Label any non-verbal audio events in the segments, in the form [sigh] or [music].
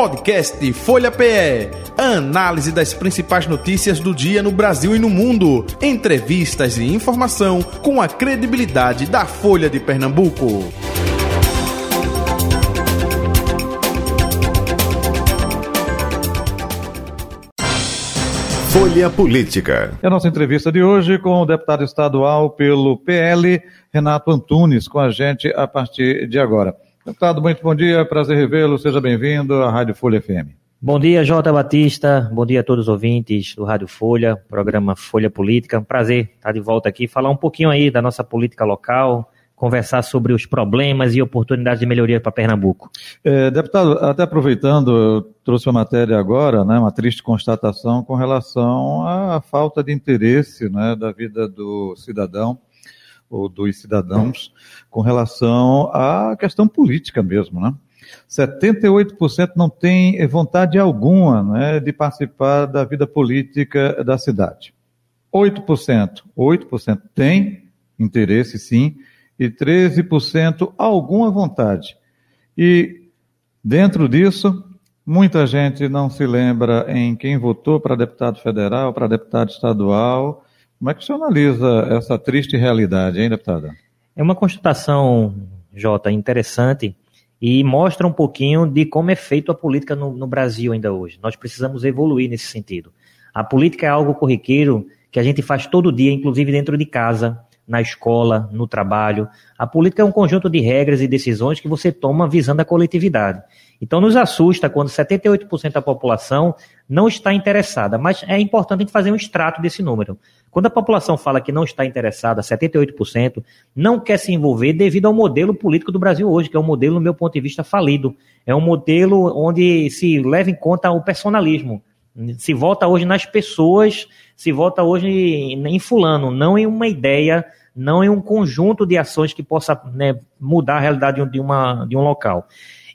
Podcast Folha PE. Análise das principais notícias do dia no Brasil e no mundo. Entrevistas e informação com a credibilidade da Folha de Pernambuco. Folha Política. É a nossa entrevista de hoje com o deputado estadual pelo PL, Renato Antunes, com a gente a partir de agora. Deputado, muito bom dia, prazer revê-lo, seja bem-vindo à Rádio Folha FM. Bom dia, Jota Batista, bom dia a todos os ouvintes do Rádio Folha, programa Folha Política. Prazer estar de volta aqui, falar um pouquinho aí da nossa política local, conversar sobre os problemas e oportunidades de melhoria para Pernambuco. É, deputado, até aproveitando, eu trouxe uma matéria agora, né, uma triste constatação com relação à falta de interesse né, da vida do cidadão ou dos cidadãos com relação à questão política mesmo, né? 78% não tem vontade alguma né, de participar da vida política da cidade. 8%, 8% tem interesse, sim, e 13% alguma vontade. E dentro disso, muita gente não se lembra em quem votou para deputado federal, para deputado estadual. Como é que você analisa essa triste realidade, hein, deputada? É uma constatação, Jota, interessante e mostra um pouquinho de como é feita a política no, no Brasil ainda hoje. Nós precisamos evoluir nesse sentido. A política é algo corriqueiro que a gente faz todo dia, inclusive dentro de casa na escola, no trabalho. A política é um conjunto de regras e decisões que você toma visando a coletividade. Então nos assusta quando 78% da população não está interessada, mas é importante a gente fazer um extrato desse número. Quando a população fala que não está interessada, 78%, não quer se envolver devido ao modelo político do Brasil hoje, que é um modelo, no meu ponto de vista, falido. É um modelo onde se leva em conta o personalismo. Se vota hoje nas pessoas, se vota hoje em fulano, não em uma ideia não em um conjunto de ações que possa né, mudar a realidade de, uma, de um local.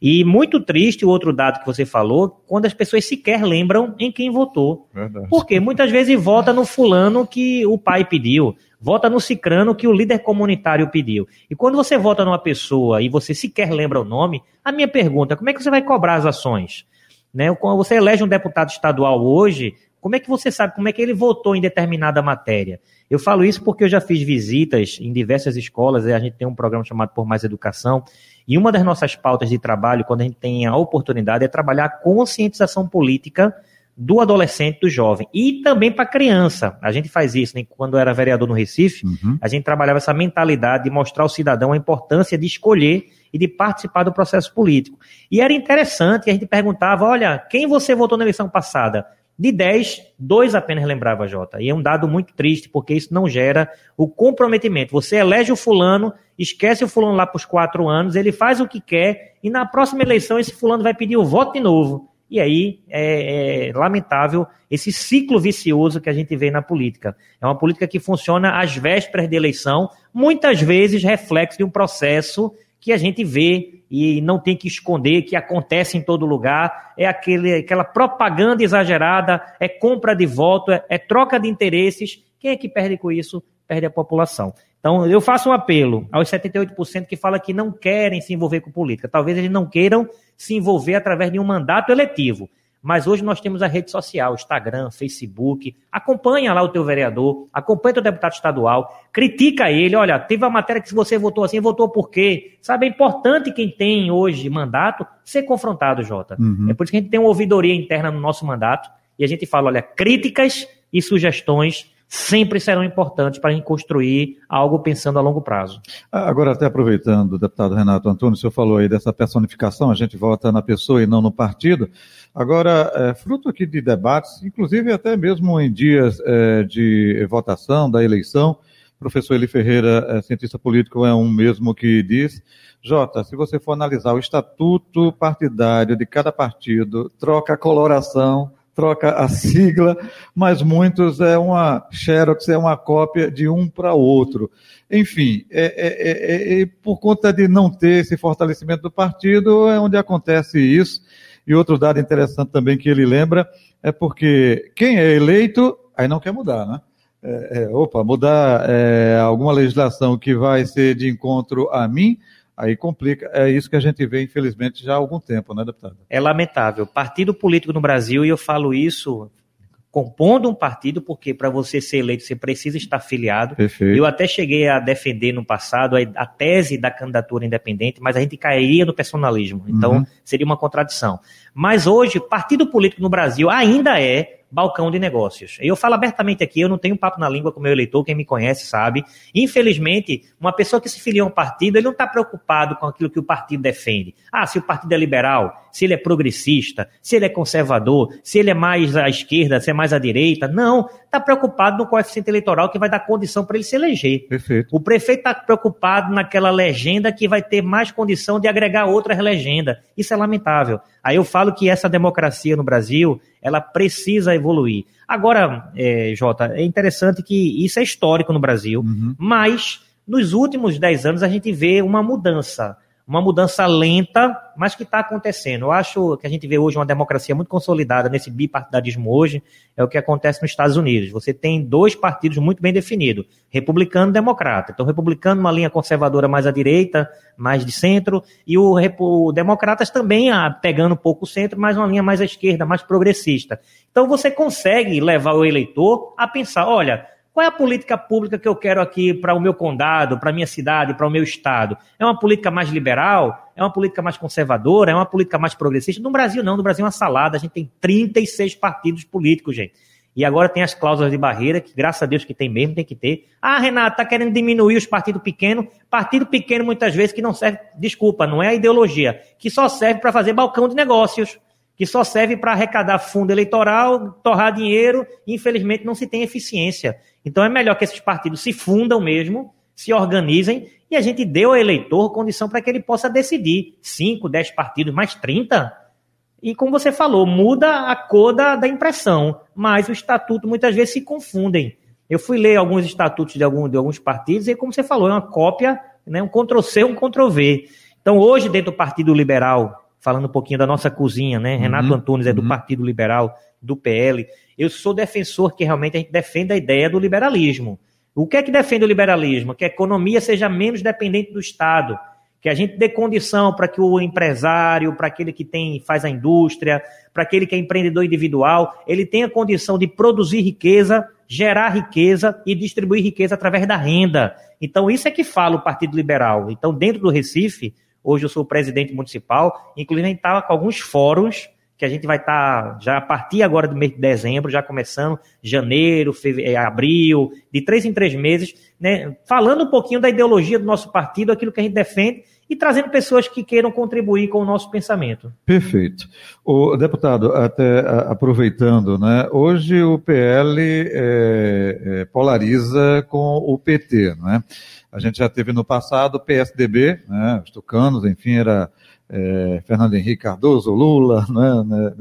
E muito triste o outro dado que você falou, quando as pessoas sequer lembram em quem votou. Verdade. Porque muitas vezes vota no fulano que o pai pediu, vota no cicrano que o líder comunitário pediu. E quando você vota numa pessoa e você sequer lembra o nome, a minha pergunta é como é que você vai cobrar as ações? Né? Quando você elege um deputado estadual hoje, como é que você sabe como é que ele votou em determinada matéria? Eu falo isso porque eu já fiz visitas em diversas escolas, a gente tem um programa chamado Por Mais Educação, e uma das nossas pautas de trabalho, quando a gente tem a oportunidade, é trabalhar a conscientização política do adolescente, do jovem. E também para a criança. A gente faz isso, né? quando eu era vereador no Recife, uhum. a gente trabalhava essa mentalidade de mostrar ao cidadão a importância de escolher e de participar do processo político. E era interessante, a gente perguntava, olha, quem você votou na eleição passada? De 10, dois apenas lembrava Jota. E é um dado muito triste, porque isso não gera o comprometimento. Você elege o fulano, esquece o fulano lá para os quatro anos, ele faz o que quer, e na próxima eleição esse fulano vai pedir o voto de novo. E aí é, é, lamentável esse ciclo vicioso que a gente vê na política. É uma política que funciona às vésperas de eleição, muitas vezes reflexo de um processo que a gente vê e não tem que esconder, que acontece em todo lugar, é aquele, aquela propaganda exagerada, é compra de voto, é, é troca de interesses. Quem é que perde com isso? Perde a população. Então, eu faço um apelo aos 78% que falam que não querem se envolver com política. Talvez eles não queiram se envolver através de um mandato eletivo. Mas hoje nós temos a rede social, Instagram, Facebook. Acompanha lá o teu vereador, acompanha o teu deputado estadual, critica ele. Olha, teve a matéria que você votou assim, votou por quê? Sabe, é importante quem tem hoje mandato ser confrontado, Jota. Uhum. É por isso que a gente tem uma ouvidoria interna no nosso mandato e a gente fala, olha, críticas e sugestões sempre serão importantes para construir algo pensando a longo prazo. Agora, até aproveitando, deputado Renato Antônio, o senhor falou aí dessa personificação, a gente vota na pessoa e não no partido. Agora, é, fruto aqui de debates, inclusive até mesmo em dias é, de votação da eleição, professor Eli Ferreira, é, cientista político, é um mesmo que diz, Jota, se você for analisar o estatuto partidário de cada partido, troca a coloração, troca a sigla, mas muitos é uma xerox, é uma cópia de um para outro. Enfim, é, é, é, é, por conta de não ter esse fortalecimento do partido, é onde acontece isso. E outro dado interessante também que ele lembra é porque quem é eleito, aí não quer mudar, né? É, é, opa, mudar é, alguma legislação que vai ser de encontro a mim, aí complica. É isso que a gente vê, infelizmente, já há algum tempo, né, deputado? É lamentável. Partido político no Brasil, e eu falo isso compondo um partido, porque para você ser eleito você precisa estar filiado. Perfeito. Eu até cheguei a defender no passado a, a, tese da candidatura independente, mas a gente cairia no personalismo. Então uhum. seria uma contradição. Mas hoje, partido político no Brasil ainda é balcão de negócios. Eu falo abertamente aqui, eu não tenho papo na língua com o meu eleitor, quem me conhece sabe. Infelizmente, uma pessoa que se filia a um partido, ele não está preocupado com aquilo que o partido defende. Ah, se o partido é liberal, se ele é progressista, se ele é conservador, se ele é mais à esquerda, se é mais à direita. Não, está preocupado no coeficiente eleitoral que vai dar condição para ele se eleger. Perfeito. O prefeito está preocupado naquela legenda que vai ter mais condição de agregar outras legendas. Isso é lamentável. Aí eu falo que essa democracia no Brasil, ela precisa evoluir. Agora, é, Jota, é interessante que isso é histórico no Brasil, uhum. mas nos últimos dez anos a gente vê uma mudança uma mudança lenta, mas que está acontecendo. Eu acho que a gente vê hoje uma democracia muito consolidada nesse bipartidarismo hoje, é o que acontece nos Estados Unidos. Você tem dois partidos muito bem definidos, republicano e democrata. Então, republicano uma linha conservadora mais à direita, mais de centro, e o, o democratas também ah, pegando um pouco o centro, mas uma linha mais à esquerda, mais progressista. Então, você consegue levar o eleitor a pensar, olha, qual é a política pública que eu quero aqui para o meu condado, para a minha cidade, para o meu estado? É uma política mais liberal? É uma política mais conservadora? É uma política mais progressista? No Brasil, não. No Brasil é uma salada. A gente tem 36 partidos políticos, gente. E agora tem as cláusulas de barreira, que graças a Deus que tem mesmo, tem que ter. Ah, Renato, tá querendo diminuir os partidos pequenos. Partido pequeno, muitas vezes, que não serve, desculpa, não é a ideologia, que só serve para fazer balcão de negócios que só serve para arrecadar fundo eleitoral, torrar dinheiro, e infelizmente não se tem eficiência. Então é melhor que esses partidos se fundam mesmo, se organizem, e a gente dê ao eleitor condição para que ele possa decidir. 5, 10 partidos, mais 30. E como você falou, muda a cor da, da impressão, mas o estatuto muitas vezes se confundem. Eu fui ler alguns estatutos de, algum, de alguns partidos, e como você falou, é uma cópia, né, um Ctrl-C, um Ctrl-V. Então hoje, dentro do Partido Liberal, falando um pouquinho da nossa cozinha, né? Uhum, Renato Antunes é do uhum. Partido Liberal, do PL. Eu sou defensor que realmente a gente defenda a ideia do liberalismo. O que é que defende o liberalismo? Que a economia seja menos dependente do Estado, que a gente dê condição para que o empresário, para aquele que tem faz a indústria, para aquele que é empreendedor individual, ele tenha condição de produzir riqueza, gerar riqueza e distribuir riqueza através da renda. Então isso é que fala o Partido Liberal. Então dentro do Recife, Hoje eu sou presidente municipal, inclusive a gente estava com alguns fóruns que a gente vai estar tá, já a partir agora do mês de dezembro, já começando janeiro, fevereiro, abril, de três em três meses, né, falando um pouquinho da ideologia do nosso partido, aquilo que a gente defende e trazendo pessoas que queiram contribuir com o nosso pensamento. Perfeito. O deputado, até aproveitando, né, hoje o PL é, é, polariza com o PT, né? A gente já teve no passado o PSDB, né, os tucanos, enfim, era é, Fernando Henrique Cardoso, Lula, né, né,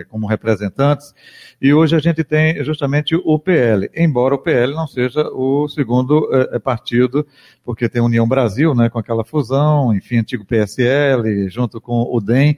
é, como representantes, e hoje a gente tem justamente o PL, embora o PL não seja o segundo é, é, partido, porque tem União Brasil, né, com aquela fusão, enfim, antigo PSL, junto com o DEM,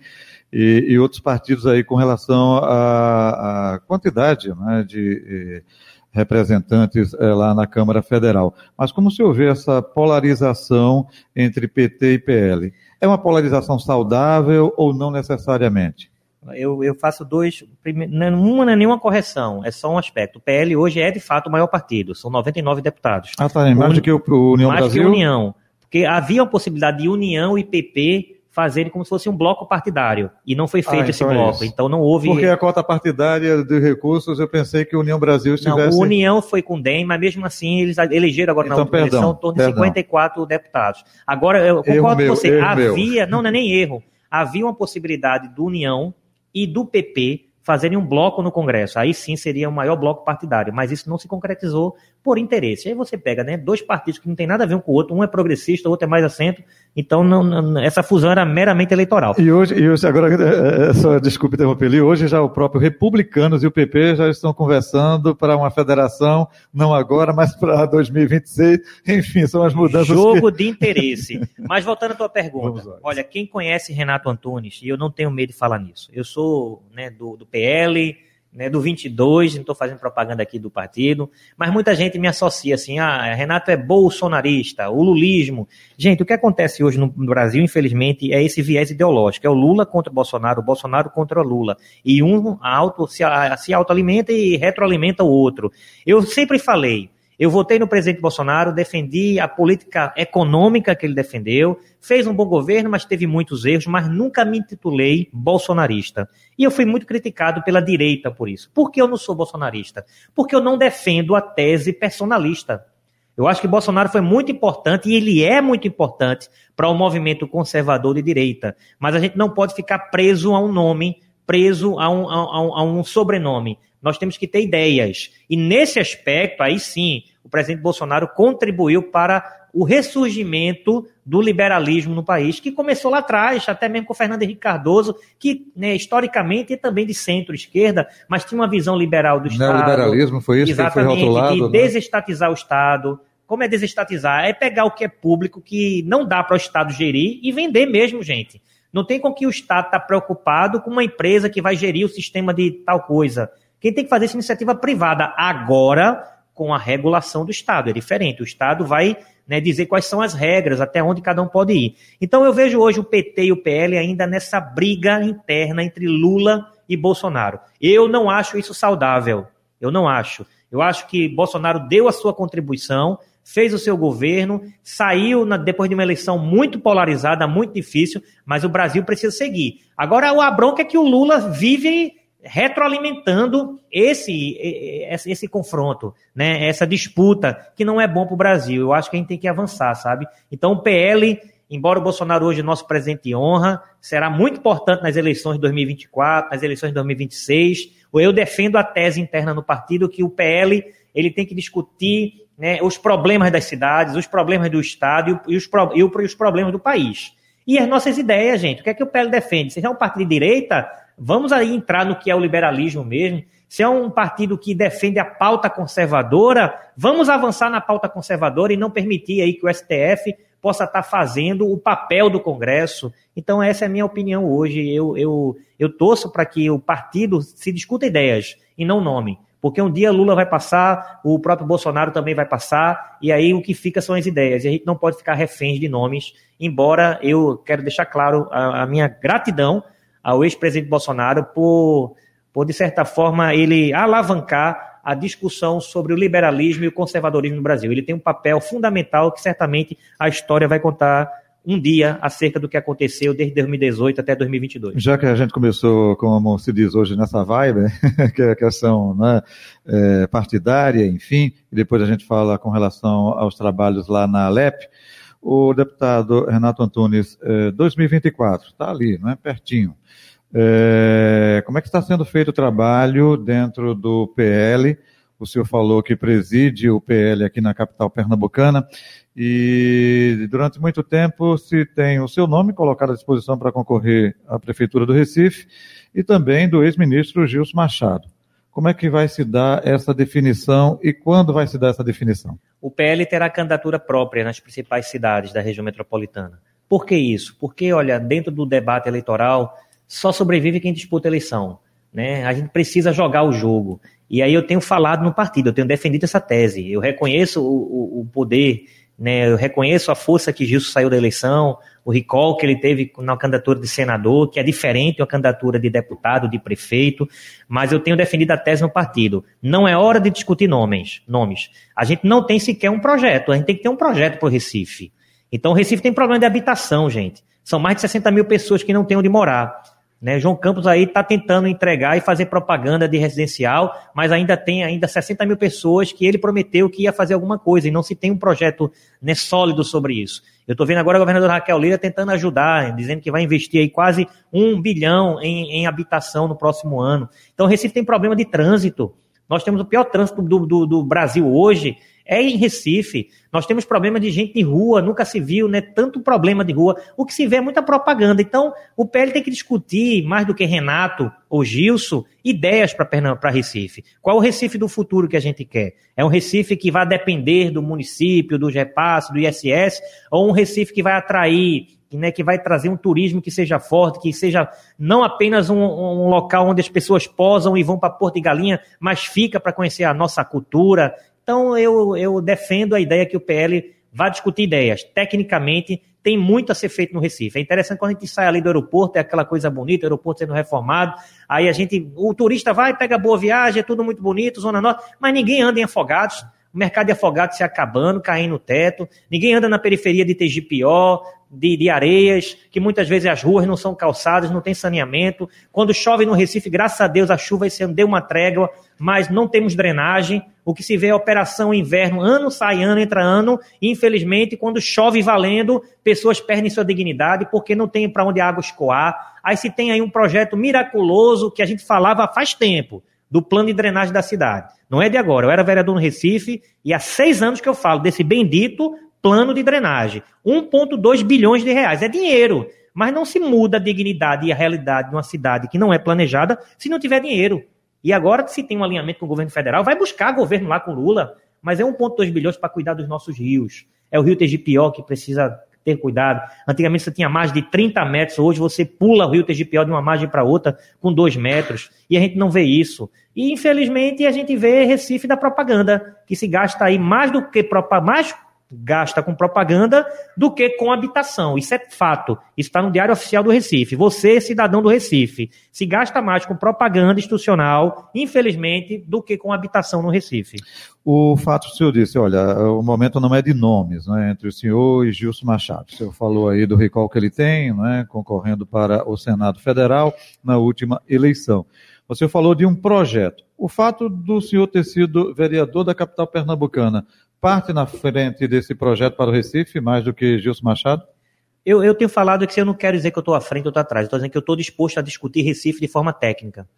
e, e outros partidos aí com relação à quantidade né, de representantes é, lá na Câmara Federal. Mas como se vê essa polarização entre PT e PL? É uma polarização saudável ou não necessariamente? Eu, eu faço dois. Uma não é nenhuma correção, é só um aspecto. O PL hoje é de fato o maior partido, são 99 deputados. Ah, tá. Mais do que o União mais Brasil? Mais que União. Porque havia a possibilidade de União e PP fazerem como se fosse um bloco partidário. E não foi feito ah, esse então é bloco. É então não houve. Porque a cota partidária de recursos, eu pensei que a União Brasil estivesse. Não, a União foi com o DEM, mas mesmo assim eles elegeram agora então, na última perdão, eleição em torno de 54 deputados. Agora, eu concordo com você, havia. Meu. Não, não é nem erro. Havia uma possibilidade do União e do PP fazerem um bloco no Congresso. Aí sim seria o maior bloco partidário, mas isso não se concretizou por interesse. Aí você pega né, dois partidos que não tem nada a ver um com o outro, um é progressista, o outro é mais assento, então não, não, essa fusão era meramente eleitoral. E hoje, e hoje agora, é, é, só desculpe interromper ali, hoje já o próprio Republicanos e o PP já estão conversando para uma federação, não agora, mas para 2026, enfim, são as mudanças. Jogo que... de interesse. [laughs] Mas voltando à tua pergunta, olha, quem conhece Renato Antunes, e eu não tenho medo de falar nisso, eu sou né, do, do PL, né, do 22, não estou fazendo propaganda aqui do partido, mas muita gente me associa assim, ah, Renato é bolsonarista, o lulismo. Gente, o que acontece hoje no Brasil, infelizmente, é esse viés ideológico, é o Lula contra o Bolsonaro, o Bolsonaro contra o Lula, e um auto, se, se autoalimenta e retroalimenta o outro. Eu sempre falei, eu votei no presidente Bolsonaro, defendi a política econômica que ele defendeu, fez um bom governo, mas teve muitos erros, mas nunca me intitulei bolsonarista. E eu fui muito criticado pela direita por isso. Por que eu não sou bolsonarista? Porque eu não defendo a tese personalista. Eu acho que Bolsonaro foi muito importante e ele é muito importante para o movimento conservador de direita. Mas a gente não pode ficar preso a um nome, preso a um, a um, a um sobrenome. Nós temos que ter ideias. E nesse aspecto, aí sim, o presidente Bolsonaro contribuiu para o ressurgimento do liberalismo no país, que começou lá atrás, até mesmo com o Fernando Henrique Cardoso, que né, historicamente é também de centro-esquerda, mas tinha uma visão liberal do Estado. O liberalismo foi isso exatamente, que foi rotulado. De né? desestatizar o Estado. Como é desestatizar? É pegar o que é público, que não dá para o Estado gerir e vender mesmo, gente. Não tem com que o Estado está preocupado com uma empresa que vai gerir o sistema de tal coisa. Quem tem que fazer essa iniciativa privada agora com a regulação do Estado. É diferente. O Estado vai né, dizer quais são as regras, até onde cada um pode ir. Então eu vejo hoje o PT e o PL ainda nessa briga interna entre Lula e Bolsonaro. Eu não acho isso saudável. Eu não acho. Eu acho que Bolsonaro deu a sua contribuição, fez o seu governo, saiu na, depois de uma eleição muito polarizada, muito difícil, mas o Brasil precisa seguir. Agora, a bronca é que o Lula vive retroalimentando esse, esse, esse confronto, né? essa disputa, que não é bom para o Brasil. Eu acho que a gente tem que avançar, sabe? Então, o PL, embora o Bolsonaro hoje é nosso presidente de honra, será muito importante nas eleições de 2024, nas eleições de 2026. Eu defendo a tese interna no partido que o PL ele tem que discutir né, os problemas das cidades, os problemas do Estado e os, e os problemas do país. E as nossas ideias, gente. O que é que o PL defende? Se é um partido de direita, Vamos aí entrar no que é o liberalismo mesmo. Se é um partido que defende a pauta conservadora, vamos avançar na pauta conservadora e não permitir aí que o STF possa estar fazendo o papel do Congresso. Então, essa é a minha opinião hoje. Eu, eu, eu torço para que o partido se discuta ideias e não nome. Porque um dia Lula vai passar, o próprio Bolsonaro também vai passar, e aí o que fica são as ideias. E a gente não pode ficar reféns de nomes, embora eu quero deixar claro a, a minha gratidão ao ex-presidente Bolsonaro por, por, de certa forma, ele alavancar a discussão sobre o liberalismo e o conservadorismo no Brasil. Ele tem um papel fundamental que certamente a história vai contar um dia acerca do que aconteceu desde 2018 até 2022. Já que a gente começou, como se diz hoje, nessa vibe, [laughs] que é a questão né, é, partidária, enfim, e depois a gente fala com relação aos trabalhos lá na Alep, o deputado Renato Antunes, 2024, está ali, não é pertinho. É, como é que está sendo feito o trabalho dentro do PL? O senhor falou que preside o PL aqui na capital pernambucana e durante muito tempo se tem o seu nome colocado à disposição para concorrer à Prefeitura do Recife e também do ex-ministro Gilson Machado. Como é que vai se dar essa definição e quando vai se dar essa definição? O PL terá candidatura própria nas principais cidades da região metropolitana. Por que isso? Porque, olha, dentro do debate eleitoral, só sobrevive quem disputa a eleição. Né? A gente precisa jogar o jogo. E aí eu tenho falado no partido, eu tenho defendido essa tese. Eu reconheço o, o, o poder, né? eu reconheço a força que Gilson saiu da eleição, o recall que ele teve na candidatura de senador, que é diferente da candidatura de deputado, de prefeito, mas eu tenho defendido a tese no partido. Não é hora de discutir nomes. nomes. A gente não tem sequer um projeto, a gente tem que ter um projeto para o Recife. Então o Recife tem problema de habitação, gente. São mais de 60 mil pessoas que não têm onde morar. Né? João Campos aí está tentando entregar e fazer propaganda de residencial, mas ainda tem ainda 60 mil pessoas que ele prometeu que ia fazer alguma coisa e não se tem um projeto né, sólido sobre isso. Eu estou vendo agora a governadora Raquel Lira tentando ajudar, dizendo que vai investir aí quase um bilhão em, em habitação no próximo ano. Então, o Recife tem problema de trânsito. Nós temos o pior trânsito do, do, do Brasil hoje é em Recife. Nós temos problema de gente de rua, nunca se viu, né? Tanto problema de rua. O que se vê é muita propaganda. Então, o PL tem que discutir, mais do que Renato ou Gilson, ideias para Recife. Qual o Recife do futuro que a gente quer? É um Recife que vai depender do município, do GEPAS, do ISS, ou um Recife que vai atrair né, que vai trazer um turismo que seja forte, que seja não apenas um, um local onde as pessoas posam e vão para Porto e Galinha, mas fica para conhecer a nossa cultura. Então eu, eu defendo a ideia que o PL vá discutir ideias. Tecnicamente, tem muito a ser feito no Recife. É interessante quando a gente sai ali do aeroporto, é aquela coisa bonita, o aeroporto sendo reformado, aí a gente, o turista vai, pega boa viagem, é tudo muito bonito, Zona Norte, mas ninguém anda em afogados, o mercado de afogados se acabando, caindo no teto, ninguém anda na periferia de Tegipió, de, de, areias, que muitas vezes as ruas não são calçadas, não tem saneamento. Quando chove no Recife, graças a Deus, a chuva esse ano deu uma trégua, mas não temos drenagem. O que se vê é operação inverno, ano sai ano, entra ano. E, infelizmente, quando chove valendo, pessoas perdem sua dignidade porque não tem para onde a água escoar. Aí se tem aí um projeto miraculoso que a gente falava faz tempo, do plano de drenagem da cidade. Não é de agora. Eu era vereador no Recife e há seis anos que eu falo desse bendito plano de drenagem. 1,2 bilhões de reais. É dinheiro. Mas não se muda a dignidade e a realidade de uma cidade que não é planejada se não tiver dinheiro. E agora se tem um alinhamento com o governo federal, vai buscar governo lá com Lula, mas é 1,2 bilhões para cuidar dos nossos rios. É o rio Tegipió que precisa ter cuidado. Antigamente você tinha mais de 30 metros, hoje você pula o rio Tegipió de uma margem para outra com 2 metros, e a gente não vê isso. E infelizmente a gente vê Recife da propaganda, que se gasta aí mais do que mais gasta com propaganda do que com habitação. Isso é fato. Isso está no Diário Oficial do Recife. Você, cidadão do Recife, se gasta mais com propaganda institucional, infelizmente, do que com habitação no Recife. O fato o senhor disse, olha, o momento não é de nomes, né, entre o senhor e Gilson Machado. O senhor falou aí do recall que ele tem, né, concorrendo para o Senado Federal na última eleição. Você falou de um projeto. O fato do senhor ter sido vereador da capital pernambucana parte na frente desse projeto para o Recife, mais do que Gilson Machado? Eu, eu tenho falado que eu não quero dizer que eu estou à frente ou estou atrás, estou dizendo que eu estou disposto a discutir Recife de forma técnica.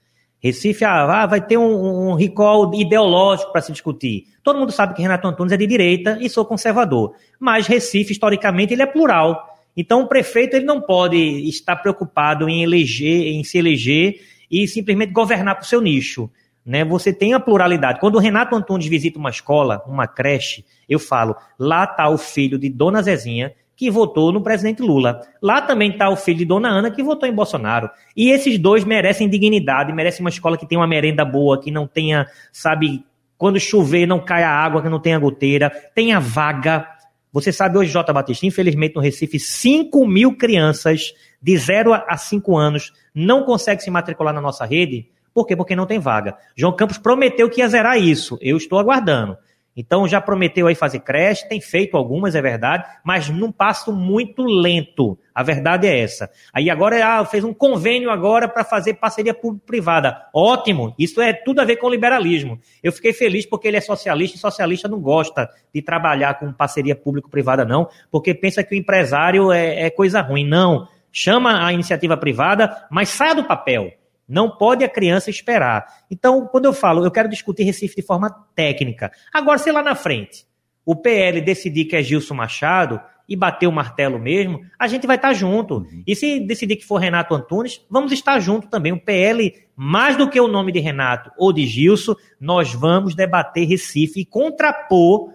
Recife ah, vai ter um, um recall ideológico para se discutir. Todo mundo sabe que Renato Antunes é de direita e sou conservador. Mas Recife, historicamente, ele é plural. Então o prefeito ele não pode estar preocupado em eleger, em se eleger e simplesmente governar para o seu nicho né? Você tem a pluralidade. Quando o Renato Antunes visita uma escola, uma creche, eu falo, lá está o filho de Dona Zezinha, que votou no presidente Lula. Lá também está o filho de Dona Ana, que votou em Bolsonaro. E esses dois merecem dignidade, merecem uma escola que tenha uma merenda boa, que não tenha, sabe, quando chover não caia água, que não tenha goteira, tenha vaga. Você sabe hoje, Jota Batista, infelizmente no Recife, 5 mil crianças de 0 a 5 anos não conseguem se matricular na nossa rede por quê? Porque não tem vaga. João Campos prometeu que ia zerar isso. Eu estou aguardando. Então já prometeu aí fazer creche, tem feito algumas, é verdade, mas num passo muito lento. A verdade é essa. Aí agora ah, fez um convênio agora para fazer parceria público-privada. Ótimo, isso é tudo a ver com liberalismo. Eu fiquei feliz porque ele é socialista e socialista não gosta de trabalhar com parceria público-privada, não, porque pensa que o empresário é, é coisa ruim. Não. Chama a iniciativa privada, mas saia do papel. Não pode a criança esperar. Então, quando eu falo, eu quero discutir Recife de forma técnica. Agora, se lá na frente o PL decidir que é Gilson Machado e bater o martelo mesmo, a gente vai estar junto. Uhum. E se decidir que for Renato Antunes, vamos estar junto também. O PL, mais do que o nome de Renato ou de Gilson, nós vamos debater Recife e contrapor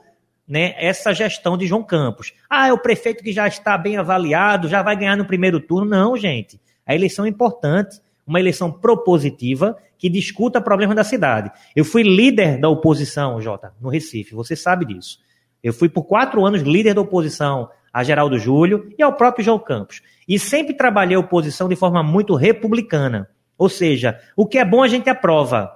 né, essa gestão de João Campos. Ah, é o prefeito que já está bem avaliado, já vai ganhar no primeiro turno. Não, gente. A eleição é importante uma eleição propositiva que discuta problemas da cidade. Eu fui líder da oposição, Jota, no Recife, você sabe disso. Eu fui por quatro anos líder da oposição a Geraldo Júlio e ao próprio João Campos. E sempre trabalhei a oposição de forma muito republicana. Ou seja, o que é bom a gente aprova.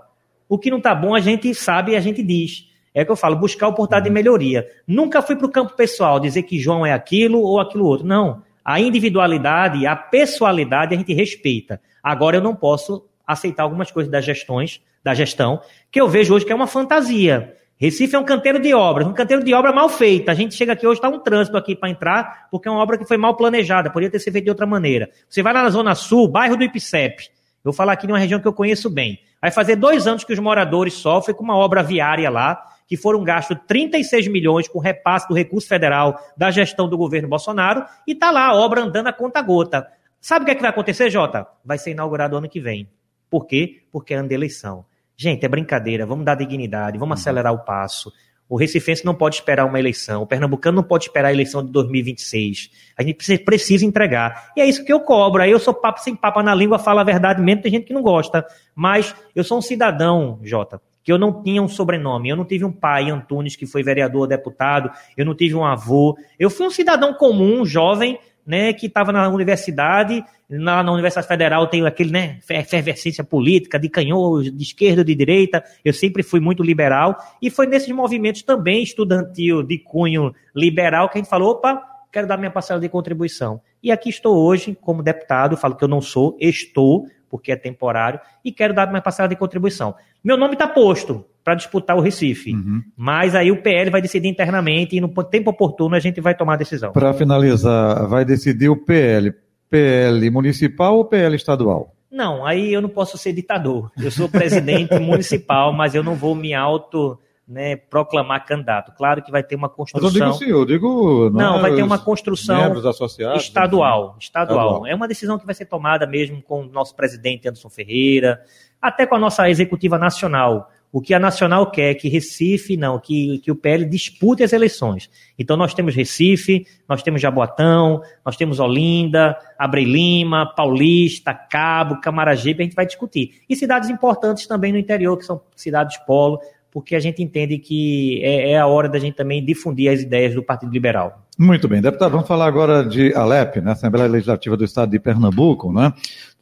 O que não está bom a gente sabe e a gente diz. É que eu falo, buscar oportunidade de melhoria. Nunca fui para o campo pessoal dizer que João é aquilo ou aquilo outro. Não. A individualidade, a pessoalidade a gente respeita. Agora eu não posso aceitar algumas coisas das gestões, da gestão, que eu vejo hoje que é uma fantasia. Recife é um canteiro de obras, um canteiro de obra mal feita. A gente chega aqui hoje, está um trânsito aqui para entrar, porque é uma obra que foi mal planejada, poderia ter sido feita de outra maneira. Você vai lá na Zona Sul, bairro do Ipicep. Eu vou falar aqui de uma região que eu conheço bem. Vai fazer dois anos que os moradores sofrem com uma obra viária lá, que foram gastos 36 milhões com repasse do recurso federal da gestão do governo Bolsonaro, e está lá a obra andando a conta gota. Sabe o que, é que vai acontecer, Jota? Vai ser inaugurado ano que vem. Por quê? Porque é ano de eleição. Gente, é brincadeira, vamos dar dignidade, vamos uhum. acelerar o passo. O recifense não pode esperar uma eleição, o pernambucano não pode esperar a eleição de 2026. A gente precisa entregar. E é isso que eu cobro. Aí eu sou papo sem papo na língua, falo a verdade mesmo, tem gente que não gosta. Mas eu sou um cidadão, Jota, que eu não tinha um sobrenome, eu não tive um pai, Antunes, que foi vereador, deputado, eu não tive um avô. Eu fui um cidadão comum, jovem, né, que estava na universidade, na, na, Universidade Federal tem aquele, né, efervescência política de canhões, de esquerda, de direita, eu sempre fui muito liberal, e foi nesses movimentos também estudantil de cunho liberal que a gente falou, opa, quero dar minha parcela de contribuição. E aqui estou hoje como deputado, falo que eu não sou, estou, porque é temporário, e quero dar minha parcela de contribuição. Meu nome está posto para disputar o Recife, uhum. mas aí o PL vai decidir internamente e no tempo oportuno a gente vai tomar a decisão. Para finalizar, vai decidir o PL, PL municipal ou PL estadual? Não, aí eu não posso ser ditador. Eu sou presidente [laughs] municipal, mas eu não vou me auto né, proclamar candidato. Claro que vai ter uma construção. Mas eu digo sim, eu digo. Não, não vai ter uma construção estadual, estadual. Estadual. É uma decisão que vai ser tomada mesmo com o nosso presidente Anderson Ferreira, até com a nossa executiva nacional. O que a Nacional quer é que Recife, não, que, que o PL dispute as eleições. Então nós temos Recife, nós temos Jaboatão, nós temos Olinda, Abrei Lima, Paulista, Cabo, Camaragibe, a gente vai discutir. E cidades importantes também no interior, que são cidades polo, porque a gente entende que é, é, a hora da gente também difundir as ideias do Partido Liberal. Muito bem, deputado, vamos falar agora de Alep, né, Assembleia Legislativa do Estado de Pernambuco, né?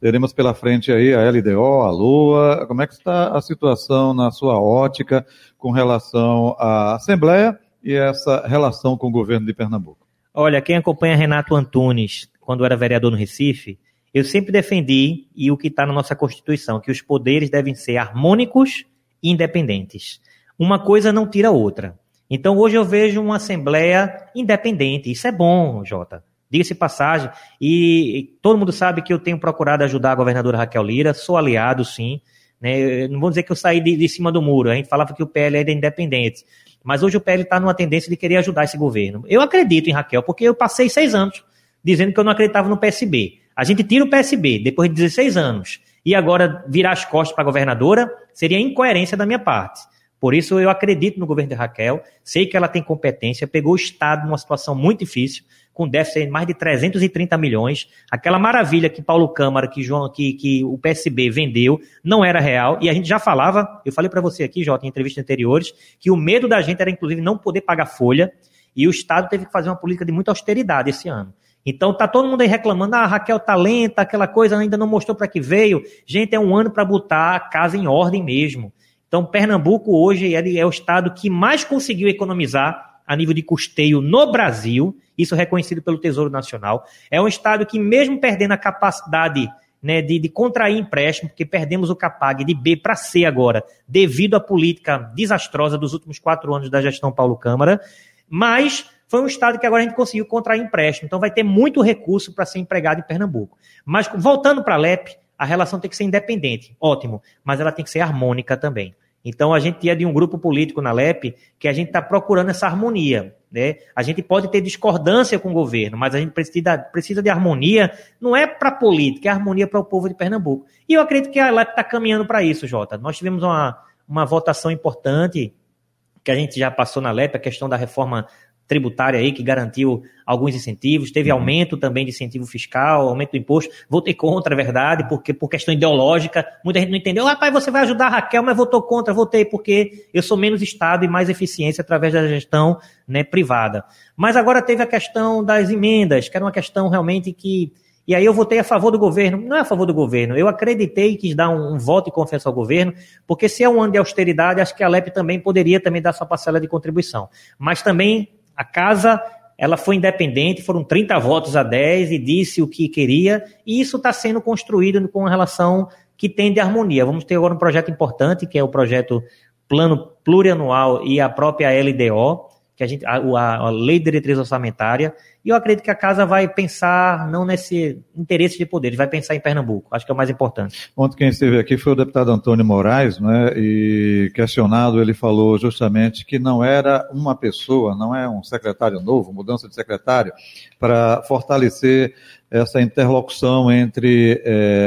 Teremos pela frente aí a LDO, a Lua. Como é que está a situação na sua ótica com relação à Assembleia e essa relação com o governo de Pernambuco? Olha, quem acompanha Renato Antunes, quando era vereador no Recife, eu sempre defendi, e o que está na nossa Constituição, que os poderes devem ser harmônicos independentes. Uma coisa não tira a outra. Então hoje eu vejo uma Assembleia independente. Isso é bom, Jota. Diga-se passagem. E todo mundo sabe que eu tenho procurado ajudar a governadora Raquel Lira, sou aliado, sim. Né? Não vou dizer que eu saí de, de, cima do muro. A gente falava que o PL era independente. Mas hoje o PL está numa tendência de querer ajudar esse governo. Eu acredito em Raquel, porque eu passei seis anos dizendo que eu não acreditava no PSB. A gente tira o PSB depois de 16 anos e agora virar as costas para a governadora seria incoerência da minha parte. Por isso eu acredito no governo de Raquel, sei que ela tem competência, pegou o Estado numa situação muito difícil, com déficit de mais de 330 milhões. Aquela maravilha que Paulo Câmara, que, João, que, que o PSB vendeu, não era real. E a gente já falava, eu falei para você aqui, Jota, em entrevistas anteriores, que o medo da gente era, inclusive, não poder pagar folha, e o Estado teve que fazer uma política de muita austeridade esse ano. Então tá todo mundo aí reclamando, ah, Raquel tá lenta, aquela coisa ainda não mostrou para que veio. Gente, é um ano para botar a casa em ordem mesmo. Então Pernambuco hoje é, é o estado que mais conseguiu economizar a nível de custeio no Brasil, isso reconhecido pelo Tesouro Nacional. É um estado que mesmo perdendo a capacidade né, de, de, contrair empréstimo, porque perdemos o CAPAG de B para C agora, devido à política desastrosa dos últimos quatro anos da gestão Paulo Câmara, mas foi um estado que agora a gente conseguiu contrair empréstimo. Então vai ter muito recurso para ser empregado em Pernambuco. Mas voltando para a LEP, a relação tem que ser independente, ótimo, mas ela tem que ser harmônica também. Então a gente tinha de um grupo político na LEP que a gente está procurando essa harmonia. Né? A gente pode ter discordância com o governo, mas a gente precisa, precisa de harmonia, não é para a política, é harmonia para o povo de Pernambuco. E eu acredito que a LEP está caminhando para isso, Jota. Nós tivemos uma, uma votação importante que a gente já passou na LEP, a questão da reforma tributária aí que garantiu alguns incentivos, teve uhum. aumento também de incentivo fiscal, aumento do imposto. Votei contra, é verdade, porque por questão ideológica, muita gente não entendeu. Rapaz, você vai ajudar a Raquel, mas votou contra, votei porque eu sou menos Estado e mais eficiência através da gestão né, privada. Mas agora teve a questão das emendas, que era uma questão realmente que. E aí eu votei a favor do governo. Não é a favor do governo. Eu acreditei que quis dar um, um voto de confiança ao governo, porque se é um ano de austeridade, acho que a LEP também poderia também dar sua parcela de contribuição. Mas também a casa ela foi independente, foram 30 votos a 10 e disse o que queria, e isso está sendo construído com relação que tem de harmonia. Vamos ter agora um projeto importante, que é o projeto Plano Plurianual e a própria LDO, que a gente, a, a, Lei de Diretriz Orçamentária, E eu acredito que a casa vai pensar não nesse interesse de poder, vai pensar em Pernambuco. Acho que é o mais importante. Ontem quem esteve aqui foi o deputado Antônio Moraes, né? E questionado, ele falou justamente que não era uma pessoa, não é um secretário novo, mudança de secretário, para fortalecer essa interlocução entre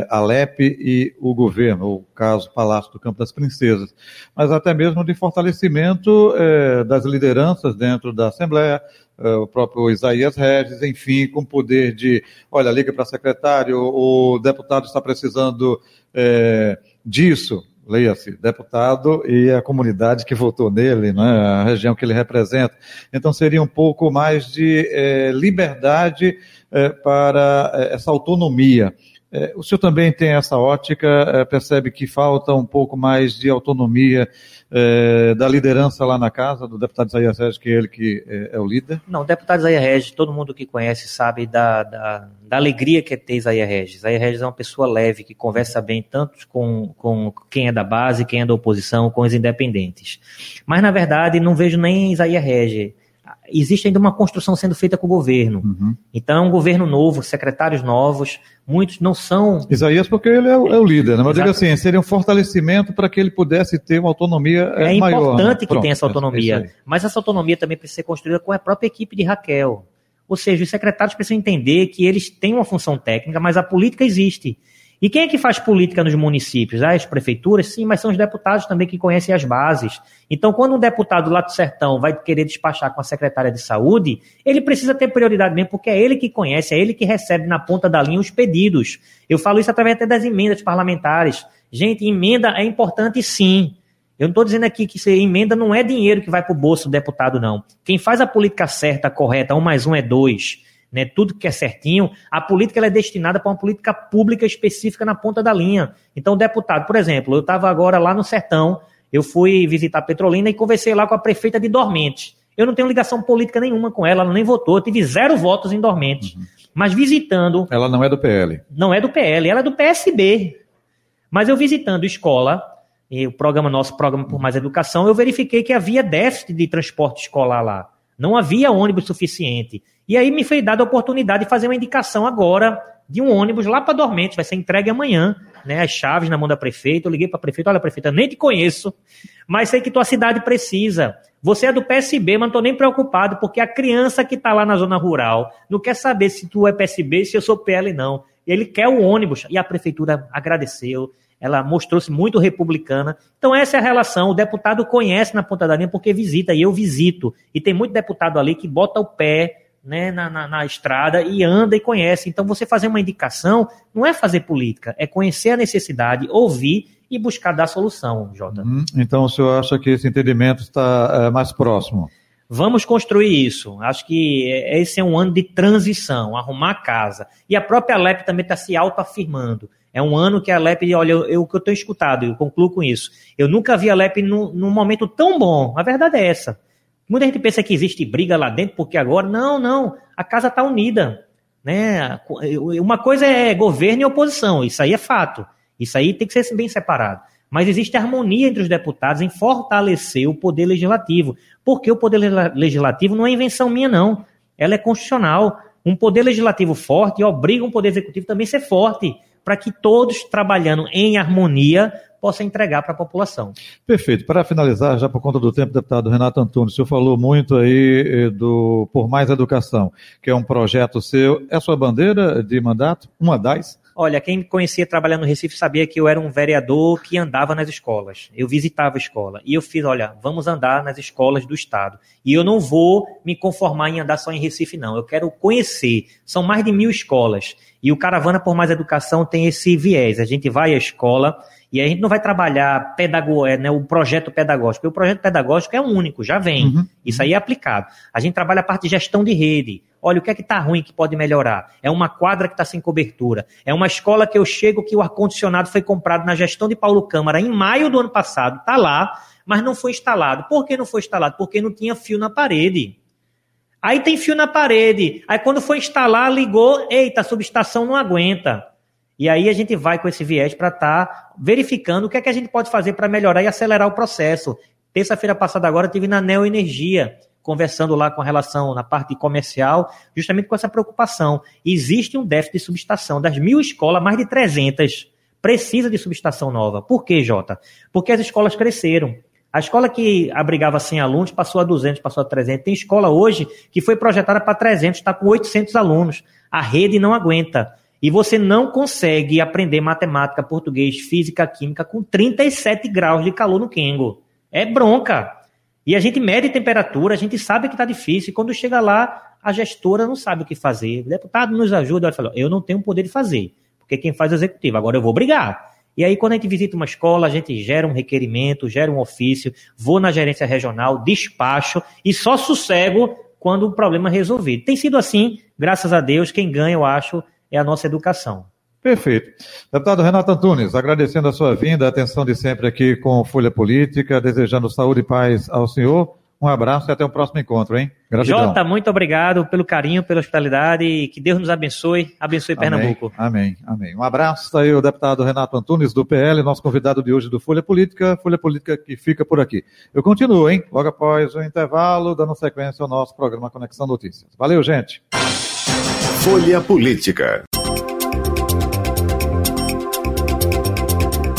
a LEP e o governo, o caso Palácio do Campo das Princesas, mas até mesmo de fortalecimento eh, das lideranças dentro da Assembleia, o próprio Isaías Regis, enfim, com poder de, olha, liga para secretário, o deputado está precisando disso, leia-se, deputado e a comunidade que votou nele, né, a região que ele representa. Então seria um pouco mais de liberdade é, para é, essa autonomia. É, o senhor também tem essa ótica, percebe que falta um pouco mais de autonomia da liderança lá na casa, do deputado Isaías Regis, que é ele que é, o líder? Não, o deputado Isaías Regis, todo mundo que conhece sabe da, da, da alegria que é ter Isaías Regis. Isaías Regis é uma pessoa leve, que conversa bem tanto com, com quem é da base, quem é da oposição, com os independentes. Mas, na verdade, não vejo nem Isaías Regis existe ainda uma construção sendo feita com o governo. Uhum. Então, é um governo novo, secretários novos, muitos não são. Isaías, porque ele é o, é o líder, né? mas diga assim, seria um fortalecimento para que ele pudesse ter uma autonomia é, é maior. É importante né? que tenha essa autonomia, é mas essa autonomia também precisa ser construída com a própria equipe de Raquel. Ou seja, os secretários precisam entender que eles têm uma função técnica, mas a política existe. E quem é que faz política nos municípios? Ah, as prefeituras? Sim, mas são os deputados também que conhecem as bases. Então, quando um deputado lá do Sertão vai querer despachar com a secretária de saúde, ele precisa ter prioridade mesmo, porque é ele que conhece, é ele que recebe na ponta da linha os pedidos. Eu falo isso através até das emendas parlamentares. Gente, emenda é importante sim. Eu não estou dizendo aqui que emenda não é dinheiro que vai para o bolso do deputado, não. Quem faz a política certa, correta, um mais um é dois né, tudo que é certinho, a política é destinada para uma política pública específica na ponta da linha. Então, deputado, por exemplo, eu estava agora lá no Sertão, eu fui visitar Petrolina e conversei lá com a prefeita de Dormente. Eu não tenho ligação política nenhuma com ela, ela nem votou, eu tive zero votos em Dormente. Uhum. Mas visitando. Ela não é do PL. Não é do PL, ela é do PSB. Mas eu visitando escola, e o programa nosso, Programa por Mais Educação, eu verifiquei que havia déficit de transporte escolar lá. Não havia ônibus suficiente. E aí me foi dada a oportunidade de fazer uma indicação agora de um ônibus lá para Dormente, vai ser entregue amanhã, né? As chaves na mão da prefeita. Eu liguei para a prefeita, olha, prefeita, nem te conheço, mas sei que tua cidade precisa. Você é do PSB, mas não estou nem preocupado, porque a criança que está lá na zona rural não quer saber se tu é PSB, se eu sou PL, não. Ele quer o ônibus. E a prefeitura agradeceu, ela mostrou-se muito republicana. Então, essa é a relação. O deputado conhece na ponta da linha porque visita, e eu visito. E tem muito deputado ali que bota o pé né, na, na, na, estrada e anda e conhece. Então, você fazer uma indicação não é fazer política, é conhecer a necessidade, ouvir e buscar dar solução, Jota. Hum, então, o senhor acha que esse entendimento está é, mais próximo? Vamos construir isso. Acho que esse é um ano de transição, arrumar a casa. E a própria LEP também está se autoafirmando. É um ano que a LEP, olha, eu, que eu tenho escutado, eu concluo com isso. Eu nunca vi a LEP num, num momento tão bom. A verdade é essa. Muita gente pensa que existe briga lá dentro, porque agora. Não, não. A casa está unida. Né? Uma coisa é governo e oposição, isso aí é fato. Isso aí tem que ser bem separado. Mas existe harmonia entre os deputados em fortalecer o poder legislativo. Porque o poder legislativo não é invenção minha, não. Ela é constitucional. Um poder legislativo forte obriga um poder executivo também a ser forte, para que todos, trabalhando em harmonia, possa entregar para a população. Perfeito. Para finalizar, já por conta do tempo, deputado Renato Antunes, o senhor falou muito aí eh, do Por Mais Educação, que é um projeto seu. É sua bandeira de mandato? Uma das? Olha, quem me conhecia trabalhando no Recife sabia que eu era um vereador que andava nas escolas. Eu visitava a escola. E eu fiz, olha, vamos andar nas escolas do Estado. E eu não vou me conformar em andar só em Recife, não. Eu quero conhecer. São mais de mil escolas. E o Caravana por Mais Educação tem esse viés. A gente vai à escola e a gente não vai trabalhar pedago, é, né, o projeto pedagógico. O projeto pedagógico é único, já vem. Uhum. Isso aí é aplicado. A gente trabalha a parte de gestão de rede. Olha, o que é que está ruim que pode melhorar? É uma quadra que está sem cobertura. É uma escola que eu chego que o ar-condicionado foi comprado na gestão de Paulo Câmara em maio do ano passado. Está lá, mas não foi instalado. Por que não foi instalado? Porque não tinha fio na parede. Aí tem fio na parede. Aí quando foi instalar, ligou, eita, a subestação não aguenta. E aí a gente vai com esse viés para estar tá verificando o que é que a gente pode fazer para melhorar e acelerar o processo. Terça-feira passada agora tive na Neo Energia conversando lá com a relação na parte comercial, justamente com essa preocupação. Existe um déficit de subestação. Das mil escolas, mais de 300 precisa de subestação nova. Por quê, Jota? Porque as escolas cresceram. A escola que abrigava 100 alunos passou a 200, passou a 300. Tem escola hoje que foi projetada para 300, está com 800 alunos. A rede não aguenta. E você não consegue aprender matemática, português, física, química com 37 graus de calor no Kengo. É bronca. E a gente mede temperatura, a gente sabe que está difícil. E quando chega lá, a gestora não sabe o que fazer. O deputado nos ajuda, ela fala, eu não tenho poder de fazer, porque quem faz é o executivo. Agora eu vou brigar. E aí, quando a gente visita uma escola, a gente gera um requerimento, gera um ofício, vou na gerência regional, despacho e só sossego quando o problema é resolvido. Tem sido assim, graças a Deus, quem ganha, eu acho, é a nossa educação. Perfeito. Deputado Renato Antunes, agradecendo a sua vinda, a atenção de sempre aqui com Folha Política, desejando saúde e paz ao senhor. Um abraço e até o próximo encontro, hein? Gratidão. Jota, muito obrigado pelo carinho, pela hospitalidade. Que Deus nos abençoe. Abençoe amém, Pernambuco. Amém, amém. Um abraço. Está aí o deputado Renato Antunes, do PL, nosso convidado de hoje do Folha Política. Folha Política que fica por aqui. Eu continuo, hein? Logo após o intervalo, dando sequência ao nosso programa Conexão Notícias. Valeu, gente. Folha Política.